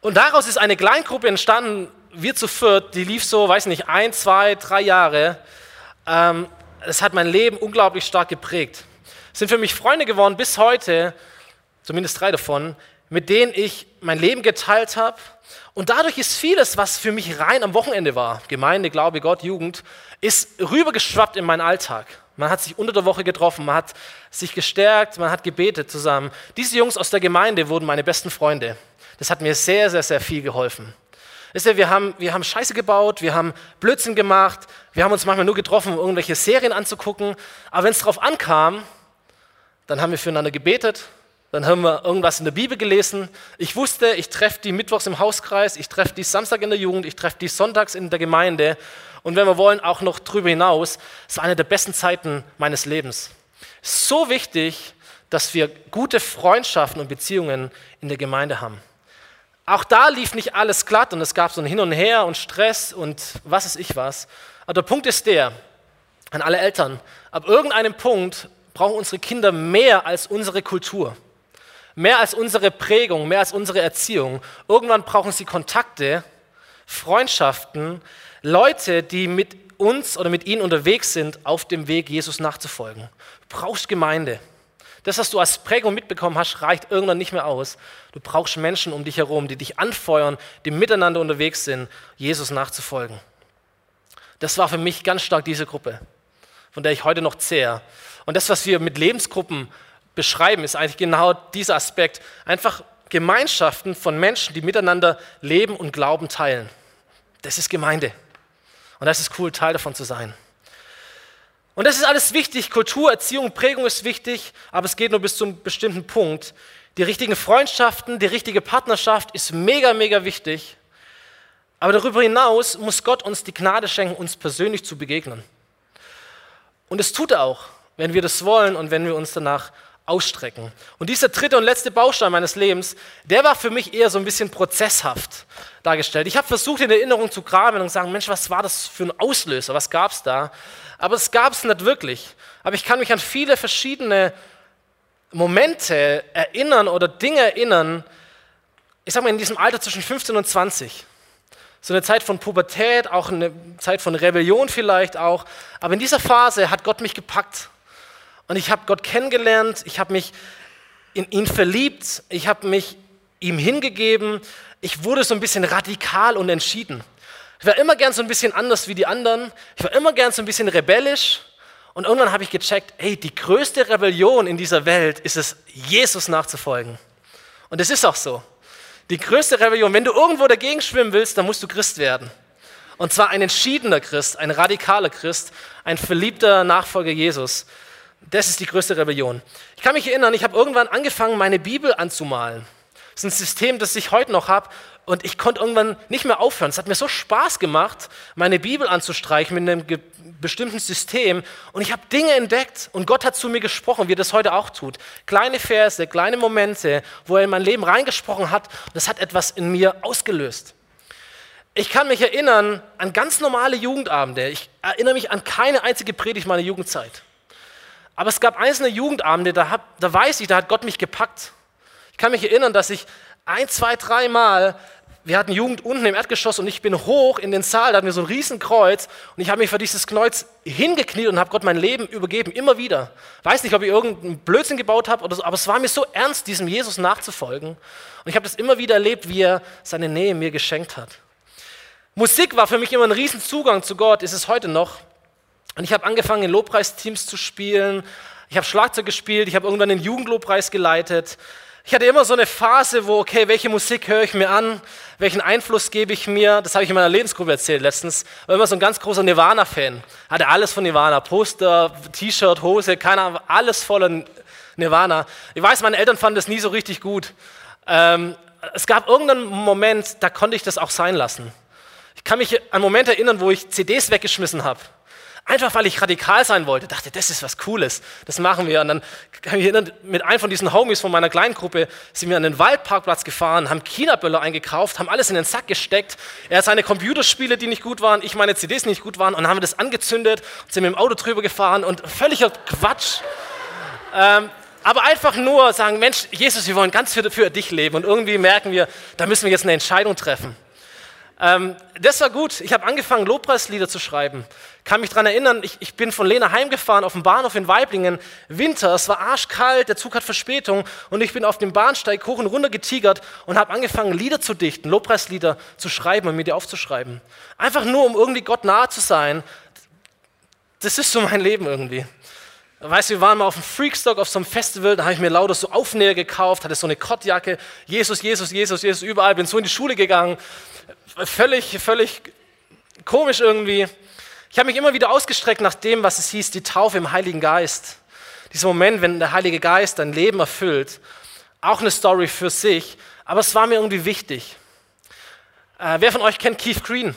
Speaker 1: Und daraus ist eine Kleingruppe entstanden, wir zu viert, die lief so, weiß nicht, ein, zwei, drei Jahre. Ähm, das hat mein Leben unglaublich stark geprägt. Es sind für mich Freunde geworden bis heute, zumindest drei davon, mit denen ich mein Leben geteilt habe. Und dadurch ist vieles, was für mich rein am Wochenende war, Gemeinde, Glaube, Gott, Jugend, ist rübergeschwappt in meinen Alltag. Man hat sich unter der Woche getroffen, man hat sich gestärkt, man hat gebetet zusammen. Diese Jungs aus der Gemeinde wurden meine besten Freunde. Das hat mir sehr, sehr, sehr viel geholfen. Wisst ihr, wir haben, wir haben Scheiße gebaut, wir haben Blödsinn gemacht, wir haben uns manchmal nur getroffen, um irgendwelche Serien anzugucken. Aber wenn es darauf ankam, dann haben wir füreinander gebetet, dann haben wir irgendwas in der Bibel gelesen. Ich wusste, ich treffe die mittwochs im Hauskreis, ich treffe die Samstag in der Jugend, ich treffe die sonntags in der Gemeinde und wenn wir wollen, auch noch darüber hinaus. War eine der besten Zeiten meines Lebens. So wichtig, dass wir gute Freundschaften und Beziehungen in der Gemeinde haben. Auch da lief nicht alles glatt und es gab so ein Hin und Her und Stress und was ist ich was. Aber der Punkt ist der, an alle Eltern, ab irgendeinem Punkt brauchen unsere Kinder mehr als unsere Kultur, mehr als unsere Prägung, mehr als unsere Erziehung. Irgendwann brauchen sie Kontakte, Freundschaften, Leute, die mit uns oder mit ihnen unterwegs sind, auf dem Weg, Jesus nachzufolgen. Du brauchst Gemeinde. Das, was du als Prägung mitbekommen hast, reicht irgendwann nicht mehr aus. Du brauchst Menschen um dich herum, die dich anfeuern, die miteinander unterwegs sind, Jesus nachzufolgen. Das war für mich ganz stark diese Gruppe, von der ich heute noch zehre. Und das, was wir mit Lebensgruppen beschreiben, ist eigentlich genau dieser Aspekt. Einfach Gemeinschaften von Menschen, die miteinander leben und Glauben teilen. Das ist Gemeinde. Und das ist cool, Teil davon zu sein. Und das ist alles wichtig. Kultur, Erziehung, Prägung ist wichtig, aber es geht nur bis zu einem bestimmten Punkt. Die richtigen Freundschaften, die richtige Partnerschaft ist mega, mega wichtig. Aber darüber hinaus muss Gott uns die Gnade schenken, uns persönlich zu begegnen. Und es tut er auch, wenn wir das wollen und wenn wir uns danach ausstrecken. Und dieser dritte und letzte Baustein meines Lebens, der war für mich eher so ein bisschen prozesshaft dargestellt. Ich habe versucht, in Erinnerung zu graben und zu sagen, Mensch, was war das für ein Auslöser? Was gab es da? Aber es gab es nicht wirklich. Aber ich kann mich an viele verschiedene Momente erinnern oder Dinge erinnern, ich sage mal in diesem Alter zwischen 15 und 20. So eine Zeit von Pubertät, auch eine Zeit von Rebellion vielleicht auch. Aber in dieser Phase hat Gott mich gepackt. Und ich habe Gott kennengelernt, ich habe mich in ihn verliebt, ich habe mich ihm hingegeben. Ich wurde so ein bisschen radikal und entschieden. Ich war immer gern so ein bisschen anders wie die anderen. Ich war immer gern so ein bisschen rebellisch. Und irgendwann habe ich gecheckt, hey, die größte Rebellion in dieser Welt ist es, Jesus nachzufolgen. Und es ist auch so. Die größte Rebellion, wenn du irgendwo dagegen schwimmen willst, dann musst du Christ werden. Und zwar ein entschiedener Christ, ein radikaler Christ, ein verliebter Nachfolger Jesus. Das ist die größte Rebellion. Ich kann mich erinnern, ich habe irgendwann angefangen, meine Bibel anzumalen. Das ist ein System, das ich heute noch habe. Und ich konnte irgendwann nicht mehr aufhören. Es hat mir so Spaß gemacht, meine Bibel anzustreichen mit einem bestimmten System. Und ich habe Dinge entdeckt und Gott hat zu mir gesprochen, wie er das heute auch tut. Kleine Verse, kleine Momente, wo er in mein Leben reingesprochen hat. Und das hat etwas in mir ausgelöst. Ich kann mich erinnern an ganz normale Jugendabende. Ich erinnere mich an keine einzige Predigt meiner Jugendzeit. Aber es gab einzelne Jugendabende, da, hab, da weiß ich, da hat Gott mich gepackt. Ich kann mich erinnern, dass ich ein, zwei, drei Mal wir hatten Jugend unten im Erdgeschoss und ich bin hoch in den Saal, da hatten wir so ein Riesenkreuz und ich habe mich für dieses Kreuz hingekniet und habe Gott mein Leben übergeben, immer wieder. Weiß nicht, ob ich irgendeinen Blödsinn gebaut habe oder so, aber es war mir so ernst, diesem Jesus nachzufolgen. Und ich habe das immer wieder erlebt, wie er seine Nähe mir geschenkt hat. Musik war für mich immer ein Riesenzugang zu Gott, ist es heute noch. Und ich habe angefangen, in Lobpreisteams zu spielen. Ich habe Schlagzeug gespielt, ich habe irgendwann den Jugendlobpreis geleitet. Ich hatte immer so eine Phase, wo, okay, welche Musik höre ich mir an? Welchen Einfluss gebe ich mir? Das habe ich in meiner Lebensgruppe erzählt letztens. War immer so ein ganz großer Nirvana-Fan. Hatte alles von Nirvana. Poster, T-Shirt, Hose, keine Ahnung, alles voller Nirvana. Ich weiß, meine Eltern fanden das nie so richtig gut. Ähm, es gab irgendeinen Moment, da konnte ich das auch sein lassen. Ich kann mich an einen Moment erinnern, wo ich CDs weggeschmissen habe. Einfach weil ich radikal sein wollte, dachte, das ist was Cooles, das machen wir. Und dann kann ich erinnern, mit einem von diesen Homies von meiner kleinen Gruppe sind wir an den Waldparkplatz gefahren, haben China-Böller eingekauft, haben alles in den Sack gesteckt. Er hat seine Computerspiele, die nicht gut waren, ich meine CDs, die nicht gut waren, und dann haben wir das angezündet, sind mit dem Auto drüber gefahren und völliger Quatsch. Ähm, aber einfach nur sagen, Mensch, Jesus, wir wollen ganz für, für dich leben. Und irgendwie merken wir, da müssen wir jetzt eine Entscheidung treffen. Ähm, das war gut. Ich habe angefangen, Lobpreislieder zu schreiben. Kann mich daran erinnern, ich, ich, bin von Lena heimgefahren auf dem Bahnhof in Weiblingen. Winter, es war arschkalt, der Zug hat Verspätung und ich bin auf dem Bahnsteig hoch und runter getigert und habe angefangen, Lieder zu dichten, Lobpreislieder zu schreiben und mir die aufzuschreiben. Einfach nur, um irgendwie Gott nahe zu sein. Das ist so mein Leben irgendwie. Weißt du, wir waren mal auf dem Freakstock auf so einem Festival, da habe ich mir lauter so Aufnäher gekauft, hatte so eine Kottjacke, Jesus, Jesus, Jesus, Jesus, überall, bin so in die Schule gegangen völlig, völlig komisch irgendwie. Ich habe mich immer wieder ausgestreckt nach dem, was es hieß, die Taufe im Heiligen Geist. Dieser Moment, wenn der Heilige Geist dein Leben erfüllt. Auch eine Story für sich, aber es war mir irgendwie wichtig. Äh, wer von euch kennt Keith Green?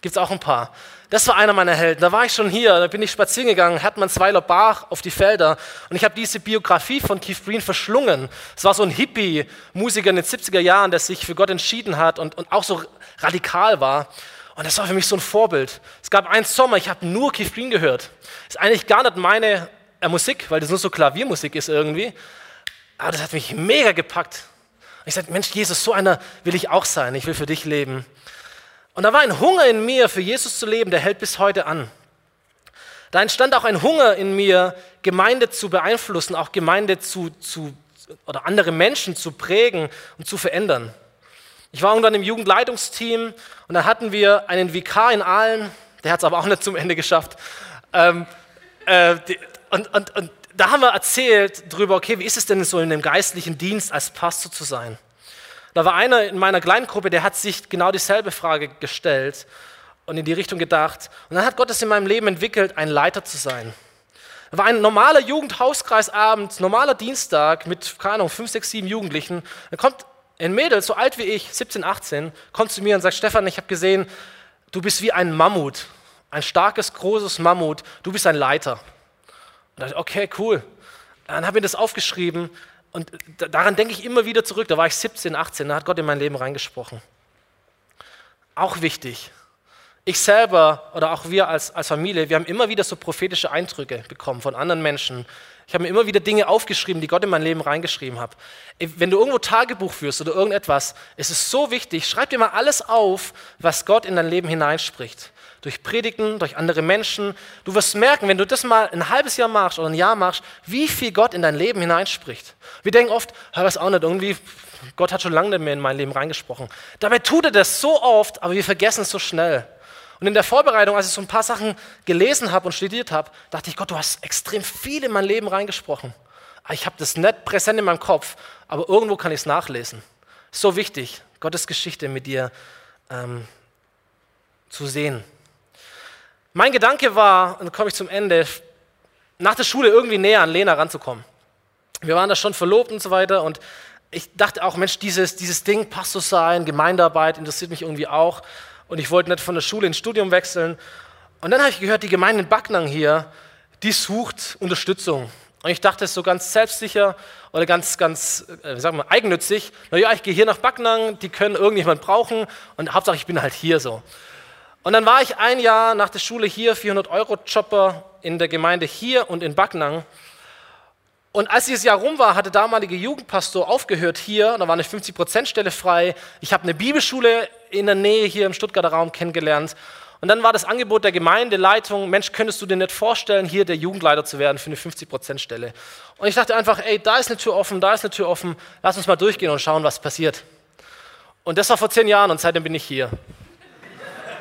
Speaker 1: Gibt es auch ein paar. Das war einer meiner Helden. Da war ich schon hier, da bin ich spazieren gegangen, Hermannsweiler Bach auf die Felder und ich habe diese Biografie von Keith Green verschlungen. Es war so ein Hippie-Musiker in den 70er Jahren, der sich für Gott entschieden hat und, und auch so radikal war. Und das war für mich so ein Vorbild. Es gab einen Sommer, ich habe nur Keith Green gehört. Ist eigentlich gar nicht meine äh, Musik, weil das nur so Klaviermusik ist irgendwie. Aber das hat mich mega gepackt. Und ich sagte, Mensch, Jesus, so einer will ich auch sein. Ich will für dich leben. Und da war ein Hunger in mir, für Jesus zu leben, der hält bis heute an. Da entstand auch ein Hunger in mir, Gemeinde zu beeinflussen, auch Gemeinde zu, zu oder andere Menschen zu prägen und zu verändern. Ich war irgendwann im Jugendleitungsteam und da hatten wir einen Vikar in Aalen, der hat es aber auch nicht zum Ende geschafft. Ähm, äh, die, und, und, und da haben wir erzählt darüber, okay, wie ist es denn so in dem geistlichen Dienst als Pastor zu sein? Da war einer in meiner kleinen Gruppe, der hat sich genau dieselbe Frage gestellt und in die Richtung gedacht. Und dann hat Gott es in meinem Leben entwickelt, ein Leiter zu sein. Da war ein normaler Jugendhauskreisabend, normaler Dienstag mit, keine Ahnung, fünf, sechs, sieben Jugendlichen. Da kommt ein Mädel, so alt wie ich, 17, 18, kommt zu mir und sagt, Stefan, ich habe gesehen, du bist wie ein Mammut, ein starkes, großes Mammut, du bist ein Leiter. Und dachte, okay, cool. Dann habe ich das aufgeschrieben und daran denke ich immer wieder zurück. Da war ich 17, 18, da hat Gott in mein Leben reingesprochen. Auch wichtig. Ich selber oder auch wir als, als Familie, wir haben immer wieder so prophetische Eindrücke bekommen von anderen Menschen. Ich habe mir immer wieder Dinge aufgeschrieben, die Gott in mein Leben reingeschrieben hat. Wenn du irgendwo Tagebuch führst oder irgendetwas, ist es so wichtig, schreib dir mal alles auf, was Gott in dein Leben hineinspricht durch Predigten, durch andere Menschen. Du wirst merken, wenn du das mal ein halbes Jahr machst oder ein Jahr machst, wie viel Gott in dein Leben hineinspricht. Wir denken oft, hör das auch nicht, irgendwie, Gott hat schon lange nicht mehr in mein Leben reingesprochen. Dabei tut er das so oft, aber wir vergessen es so schnell. Und in der Vorbereitung, als ich so ein paar Sachen gelesen habe und studiert habe, dachte ich, Gott, du hast extrem viel in mein Leben reingesprochen. Ich habe das nicht präsent in meinem Kopf, aber irgendwo kann ich es nachlesen. So wichtig, Gottes Geschichte mit dir ähm, zu sehen. Mein Gedanke war, und dann komme ich zum Ende, nach der Schule irgendwie näher an Lena ranzukommen. Wir waren da schon verlobt und so weiter und ich dachte auch, Mensch, dieses, dieses Ding, Pastor sein, Gemeindearbeit interessiert mich irgendwie auch und ich wollte nicht von der Schule ins Studium wechseln. Und dann habe ich gehört, die Gemeinde in Backnang hier, die sucht Unterstützung. Und ich dachte, so ganz selbstsicher oder ganz, ganz, äh, sagen wir, eigennützig. Naja, ich gehe hier nach Backnang, die können irgendjemand brauchen und Hauptsache ich bin halt hier so. Und dann war ich ein Jahr nach der Schule hier, 400 Euro Chopper in der Gemeinde hier und in Backnang. Und als dieses Jahr rum war, hat der damalige Jugendpastor aufgehört hier, da war eine 50%-Stelle frei. Ich habe eine Bibelschule in der Nähe hier im Stuttgarter Raum kennengelernt. Und dann war das Angebot der Gemeindeleitung, Mensch, könntest du dir nicht vorstellen, hier der Jugendleiter zu werden für eine 50%-Stelle? Und ich dachte einfach, ey, da ist eine Tür offen, da ist eine Tür offen, lass uns mal durchgehen und schauen, was passiert. Und das war vor zehn Jahren und seitdem bin ich hier.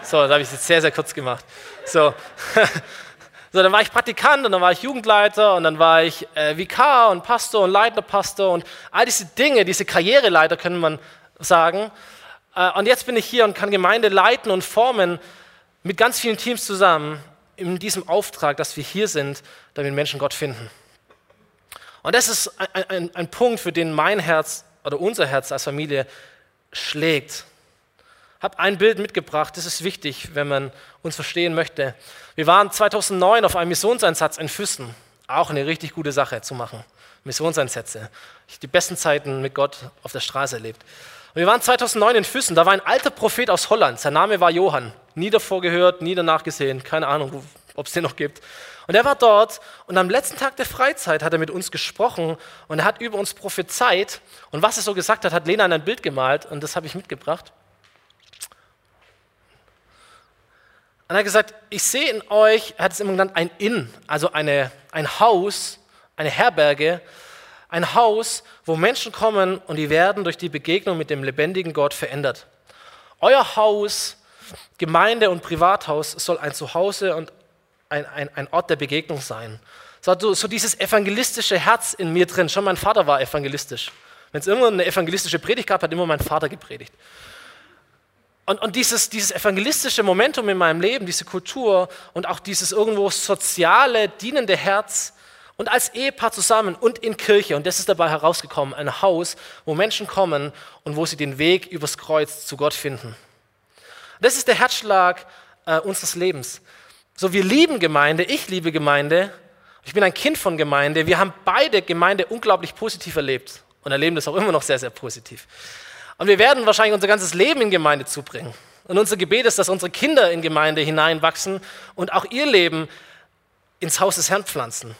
Speaker 1: So, das habe ich jetzt sehr, sehr kurz gemacht. So. (laughs) so, dann war ich Praktikant und dann war ich Jugendleiter und dann war ich äh, Vikar und Pastor und Leiterpastor und all diese Dinge, diese Karriereleiter, können man sagen. Äh, und jetzt bin ich hier und kann Gemeinde leiten und formen mit ganz vielen Teams zusammen in diesem Auftrag, dass wir hier sind, damit Menschen Gott finden. Und das ist ein, ein, ein Punkt, für den mein Herz oder unser Herz als Familie schlägt habe ein Bild mitgebracht, das ist wichtig, wenn man uns verstehen möchte. Wir waren 2009 auf einem Missionseinsatz in Füssen, auch eine richtig gute Sache zu machen. Missionseinsätze. Ich die besten Zeiten mit Gott auf der Straße erlebt. Und wir waren 2009 in Füssen, da war ein alter Prophet aus Holland, sein Name war Johann. Nie davor gehört, nie danach gesehen, keine Ahnung, ob es den noch gibt. Und er war dort und am letzten Tag der Freizeit hat er mit uns gesprochen und er hat über uns prophezeit. Und was er so gesagt hat, hat Lena in ein Bild gemalt und das habe ich mitgebracht. Und er hat gesagt, ich sehe in euch, er hat es immer genannt, ein Inn, also eine, ein Haus, eine Herberge, ein Haus, wo Menschen kommen und die werden durch die Begegnung mit dem lebendigen Gott verändert. Euer Haus, Gemeinde und Privathaus soll ein Zuhause und ein, ein, ein Ort der Begegnung sein. So, so dieses evangelistische Herz in mir drin. Schon mein Vater war evangelistisch. Wenn es irgendwann eine evangelistische Predigt gab, hat immer mein Vater gepredigt. Und, und dieses, dieses evangelistische Momentum in meinem Leben, diese Kultur und auch dieses irgendwo soziale, dienende Herz und als Ehepaar zusammen und in Kirche, und das ist dabei herausgekommen, ein Haus, wo Menschen kommen und wo sie den Weg übers Kreuz zu Gott finden. Das ist der Herzschlag äh, unseres Lebens. So, wir lieben Gemeinde, ich liebe Gemeinde, ich bin ein Kind von Gemeinde, wir haben beide Gemeinde unglaublich positiv erlebt und erleben das auch immer noch sehr, sehr positiv. Und wir werden wahrscheinlich unser ganzes Leben in Gemeinde zubringen. Und unser Gebet ist, dass unsere Kinder in Gemeinde hineinwachsen und auch ihr Leben ins Haus des Herrn pflanzen.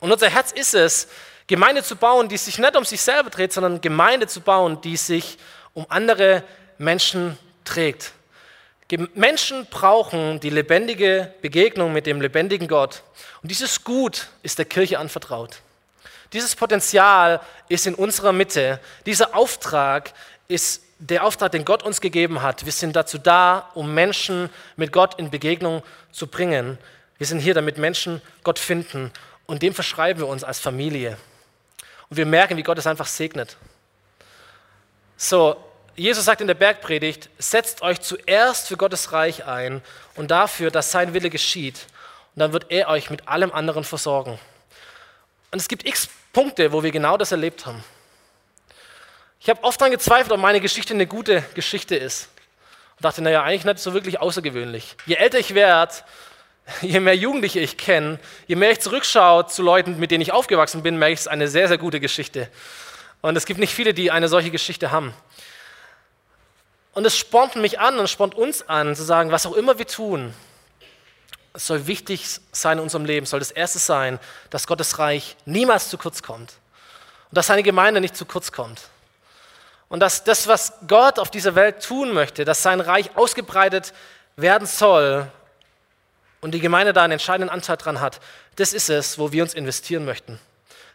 Speaker 1: Und unser Herz ist es, Gemeinde zu bauen, die sich nicht um sich selber dreht, sondern Gemeinde zu bauen, die sich um andere Menschen trägt. Menschen brauchen die lebendige Begegnung mit dem lebendigen Gott. Und dieses Gut ist der Kirche anvertraut. Dieses Potenzial ist in unserer Mitte. Dieser Auftrag ist der Auftrag, den Gott uns gegeben hat. Wir sind dazu da, um Menschen mit Gott in Begegnung zu bringen. Wir sind hier, damit Menschen Gott finden. Und dem verschreiben wir uns als Familie. Und wir merken, wie Gott es einfach segnet. So, Jesus sagt in der Bergpredigt, setzt euch zuerst für Gottes Reich ein und dafür, dass sein Wille geschieht. Und dann wird er euch mit allem anderen versorgen. Und es gibt x Punkte, wo wir genau das erlebt haben. Ich habe oft daran gezweifelt, ob meine Geschichte eine gute Geschichte ist. Und dachte, naja, eigentlich nicht so wirklich außergewöhnlich. Je älter ich werde, (laughs) je mehr Jugendliche ich kenne, je mehr ich zurückschaue zu Leuten, mit denen ich aufgewachsen bin, merke ich, es ist eine sehr, sehr gute Geschichte. Und es gibt nicht viele, die eine solche Geschichte haben. Und es spornt mich an und spornt uns an, zu sagen, was auch immer wir tun, es soll wichtig sein in unserem Leben, soll das Erste sein, dass Gottes Reich niemals zu kurz kommt. Und dass seine Gemeinde nicht zu kurz kommt. Und dass das, was Gott auf dieser Welt tun möchte, dass sein Reich ausgebreitet werden soll und die Gemeinde da einen entscheidenden Anteil dran hat, das ist es, wo wir uns investieren möchten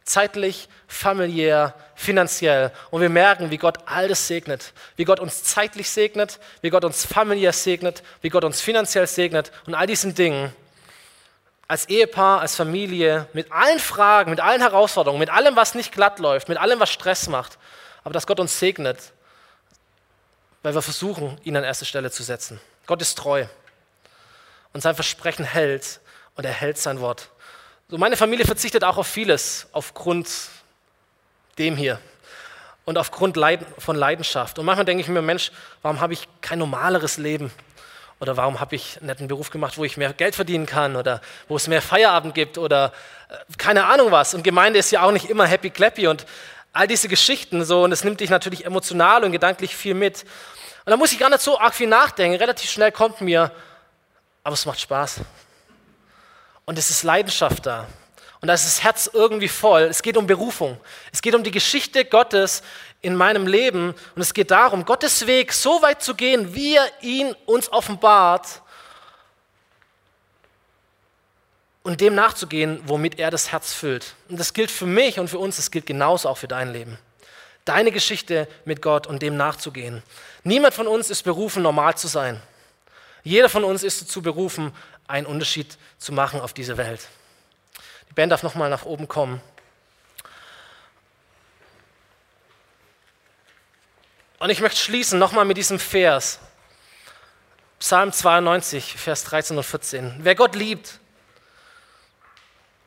Speaker 1: zeitlich, familiär, finanziell. Und wir merken, wie Gott all das segnet. Wie Gott uns zeitlich segnet, wie Gott uns familiär segnet, wie Gott uns finanziell segnet und all diesen Dingen. Als Ehepaar, als Familie, mit allen Fragen, mit allen Herausforderungen, mit allem, was nicht glatt läuft, mit allem, was Stress macht. Aber dass Gott uns segnet, weil wir versuchen, ihn an erste Stelle zu setzen. Gott ist treu. Und sein Versprechen hält und er hält sein Wort. So, meine Familie verzichtet auch auf vieles aufgrund dem hier und aufgrund von Leidenschaft. Und manchmal denke ich mir, Mensch, warum habe ich kein normaleres Leben? Oder warum habe ich einen Beruf gemacht, wo ich mehr Geld verdienen kann oder wo es mehr Feierabend gibt oder äh, keine Ahnung was. Und Gemeinde ist ja auch nicht immer happy clappy und all diese Geschichten so und es nimmt dich natürlich emotional und gedanklich viel mit. Und da muss ich gar nicht so arg viel nachdenken. Relativ schnell kommt mir, aber es macht Spaß. Und es ist Leidenschaft da. Und da ist das Herz irgendwie voll. Es geht um Berufung. Es geht um die Geschichte Gottes in meinem Leben. Und es geht darum, Gottes Weg so weit zu gehen, wie er ihn uns offenbart. Und dem nachzugehen, womit er das Herz füllt. Und das gilt für mich und für uns, das gilt genauso auch für dein Leben. Deine Geschichte mit Gott und dem nachzugehen. Niemand von uns ist berufen, normal zu sein. Jeder von uns ist dazu berufen, einen Unterschied zu machen auf dieser Welt. Die Band darf nochmal nach oben kommen. Und ich möchte schließen nochmal mit diesem Vers. Psalm 92, Vers 13 und 14. Wer Gott liebt,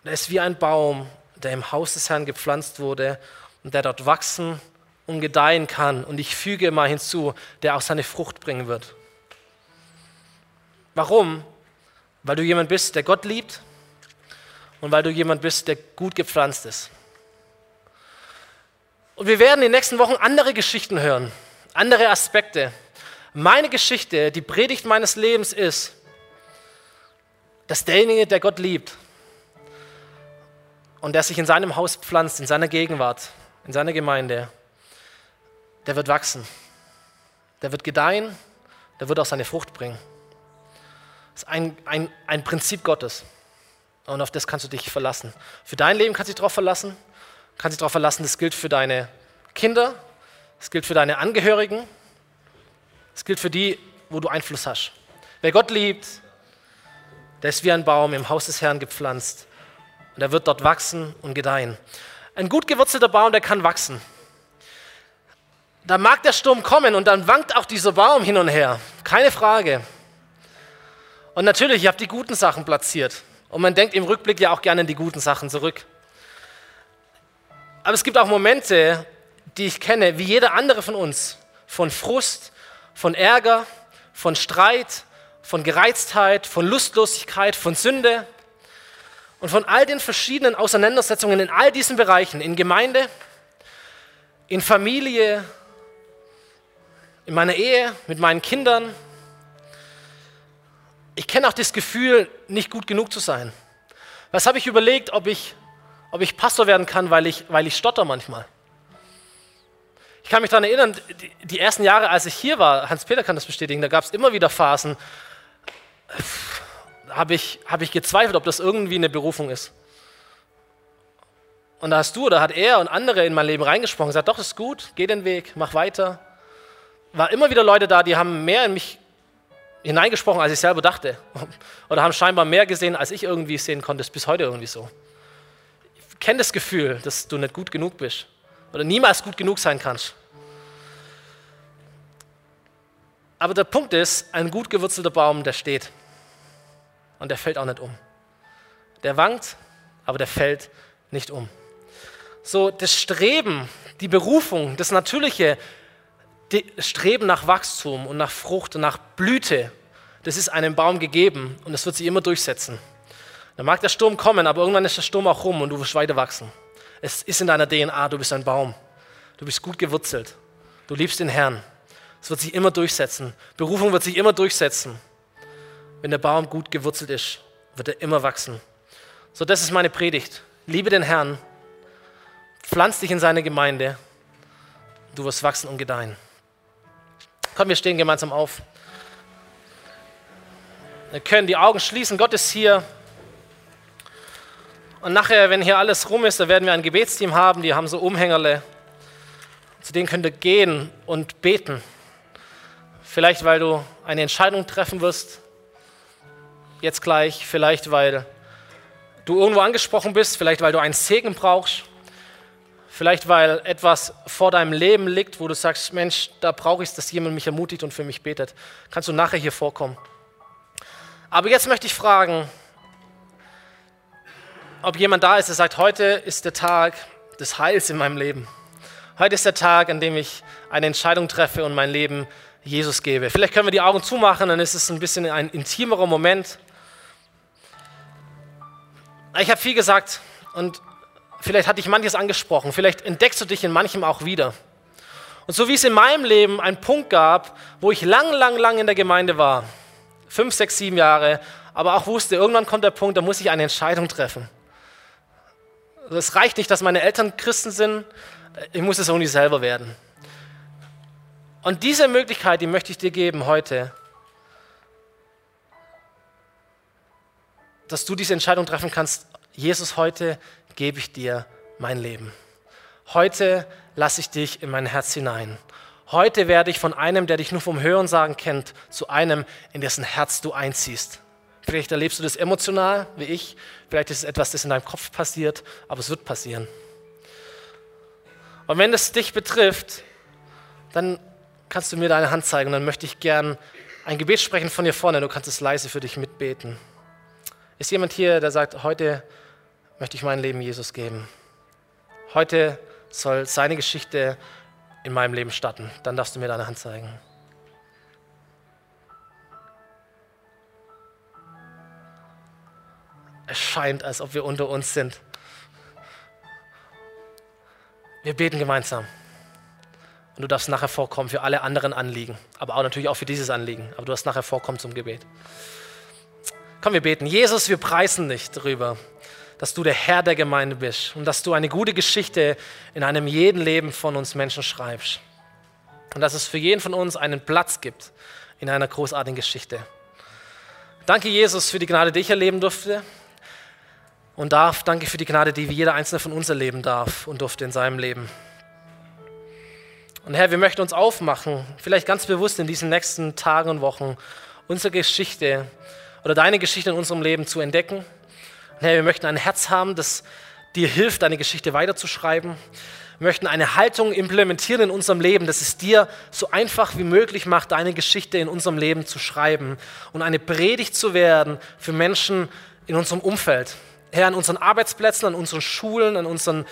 Speaker 1: der ist wie ein Baum, der im Haus des Herrn gepflanzt wurde und der dort wachsen und gedeihen kann. Und ich füge mal hinzu, der auch seine Frucht bringen wird. Warum? Weil du jemand bist, der Gott liebt und weil du jemand bist, der gut gepflanzt ist. Und wir werden in den nächsten Wochen andere Geschichten hören, andere Aspekte. Meine Geschichte, die Predigt meines Lebens ist, dass derjenige, der Gott liebt und der sich in seinem Haus pflanzt, in seiner Gegenwart, in seiner Gemeinde, der wird wachsen, der wird gedeihen, der wird auch seine Frucht bringen. Das ist ein, ein, ein Prinzip Gottes. Und auf das kannst du dich verlassen. Für dein Leben kannst du dich darauf verlassen. Kannst dich darauf verlassen, das gilt für deine Kinder, das gilt für deine Angehörigen, das gilt für die, wo du Einfluss hast. Wer Gott liebt, der ist wie ein Baum im Haus des Herrn gepflanzt. Und er wird dort wachsen und gedeihen. Ein gut gewurzelter Baum, der kann wachsen. Da mag der Sturm kommen und dann wankt auch dieser Baum hin und her. Keine Frage. Und natürlich, ich habe die guten Sachen platziert. Und man denkt im Rückblick ja auch gerne an die guten Sachen zurück. Aber es gibt auch Momente, die ich kenne, wie jeder andere von uns, von Frust, von Ärger, von Streit, von Gereiztheit, von Lustlosigkeit, von Sünde und von all den verschiedenen Auseinandersetzungen in all diesen Bereichen, in Gemeinde, in Familie, in meiner Ehe, mit meinen Kindern, ich kenne auch das Gefühl, nicht gut genug zu sein. Was habe ich überlegt, ob ich, ob ich Pastor werden kann, weil ich, weil ich stotter manchmal. Ich kann mich daran erinnern, die, die ersten Jahre, als ich hier war, Hans-Peter kann das bestätigen, da gab es immer wieder Phasen, habe ich, hab ich gezweifelt, ob das irgendwie eine Berufung ist. Und da hast du oder hat er und andere in mein Leben reingesprochen, gesagt, doch, ist gut, geh den Weg, mach weiter. war immer wieder Leute da, die haben mehr in mich hineingesprochen, als ich selber dachte. Oder haben scheinbar mehr gesehen, als ich irgendwie sehen konnte. Ist bis heute irgendwie so. Ich kenne das Gefühl, dass du nicht gut genug bist. Oder niemals gut genug sein kannst. Aber der Punkt ist, ein gut gewurzelter Baum, der steht. Und der fällt auch nicht um. Der wankt, aber der fällt nicht um. So, das Streben, die Berufung, das natürliche Streben nach Wachstum und nach Frucht und nach Blüte, das ist einem Baum gegeben und das wird sich immer durchsetzen. Dann mag der Sturm kommen, aber irgendwann ist der Sturm auch rum und du wirst weiter wachsen. Es ist in deiner DNA, du bist ein Baum. Du bist gut gewurzelt. Du liebst den Herrn. Es wird sich immer durchsetzen. Berufung wird sich immer durchsetzen. Wenn der Baum gut gewurzelt ist, wird er immer wachsen. So, das ist meine Predigt. Liebe den Herrn, pflanz dich in seine Gemeinde, du wirst wachsen und gedeihen. Komm, wir stehen gemeinsam auf. Wir können die Augen schließen, Gott ist hier. Und nachher, wenn hier alles rum ist, da werden wir ein Gebetsteam haben, die haben so Umhängerle. Zu denen könnt ihr gehen und beten. Vielleicht, weil du eine Entscheidung treffen wirst, jetzt gleich. Vielleicht, weil du irgendwo angesprochen bist. Vielleicht, weil du einen Segen brauchst. Vielleicht, weil etwas vor deinem Leben liegt, wo du sagst, Mensch, da brauche ich es, dass jemand mich ermutigt und für mich betet. Kannst du nachher hier vorkommen. Aber jetzt möchte ich fragen, ob jemand da ist, der sagt, heute ist der Tag des Heils in meinem Leben. Heute ist der Tag, an dem ich eine Entscheidung treffe und mein Leben Jesus gebe. Vielleicht können wir die Augen zumachen, dann ist es ein bisschen ein intimerer Moment. Ich habe viel gesagt und vielleicht hat dich manches angesprochen. Vielleicht entdeckst du dich in manchem auch wieder. Und so wie es in meinem Leben einen Punkt gab, wo ich lang, lang, lang in der Gemeinde war, fünf, sechs, sieben Jahre, aber auch wusste, irgendwann kommt der Punkt, da muss ich eine Entscheidung treffen. Es reicht nicht, dass meine Eltern Christen sind, ich muss es irgendwie selber werden. Und diese Möglichkeit, die möchte ich dir geben heute, dass du diese Entscheidung treffen kannst, Jesus, heute gebe ich dir mein Leben. Heute lasse ich dich in mein Herz hinein. Heute werde ich von einem, der dich nur vom Hören sagen kennt, zu einem, in dessen Herz du einziehst. Vielleicht erlebst du das emotional, wie ich. Vielleicht ist es etwas, das in deinem Kopf passiert, aber es wird passieren. Und wenn es dich betrifft, dann kannst du mir deine Hand zeigen und dann möchte ich gern ein Gebet sprechen von dir vorne. Du kannst es leise für dich mitbeten. Ist jemand hier, der sagt, heute möchte ich mein Leben Jesus geben? Heute soll seine Geschichte in meinem Leben starten. Dann darfst du mir deine Hand zeigen. Es scheint, als ob wir unter uns sind. Wir beten gemeinsam. Und du darfst nachher vorkommen für alle anderen Anliegen, aber auch natürlich auch für dieses Anliegen. Aber du darfst nachher vorkommen zum Gebet. Komm, wir beten. Jesus, wir preisen dich darüber, dass du der Herr der Gemeinde bist und dass du eine gute Geschichte in einem jeden Leben von uns Menschen schreibst. Und dass es für jeden von uns einen Platz gibt in einer großartigen Geschichte. Danke, Jesus, für die Gnade, die ich erleben durfte und darf. Danke für die Gnade, die jeder einzelne von uns erleben darf und durfte in seinem Leben. Und Herr, wir möchten uns aufmachen, vielleicht ganz bewusst in diesen nächsten Tagen und Wochen, unsere Geschichte oder deine Geschichte in unserem Leben zu entdecken. Herr, wir möchten ein Herz haben, das dir hilft, deine Geschichte weiterzuschreiben. Wir möchten eine Haltung implementieren in unserem Leben, dass es dir so einfach wie möglich macht, deine Geschichte in unserem Leben zu schreiben und eine Predigt zu werden für Menschen in unserem Umfeld. Herr, an unseren Arbeitsplätzen, an unseren Schulen, an unseren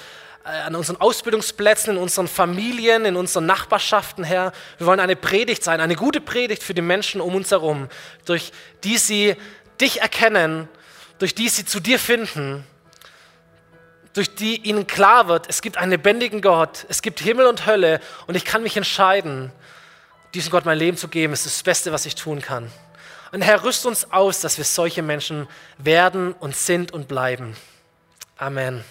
Speaker 1: äh, an unseren Ausbildungsplätzen, in unseren Familien, in unseren Nachbarschaften, Herr. Wir wollen eine Predigt sein, eine gute Predigt für die Menschen um uns herum, durch die sie dich erkennen, durch die sie zu dir finden, durch die ihnen klar wird, es gibt einen lebendigen Gott, es gibt Himmel und Hölle und ich kann mich entscheiden, diesem Gott mein Leben zu geben. Ist das Beste, was ich tun kann. Und Herr, rüst uns aus, dass wir solche Menschen werden und sind und bleiben. Amen.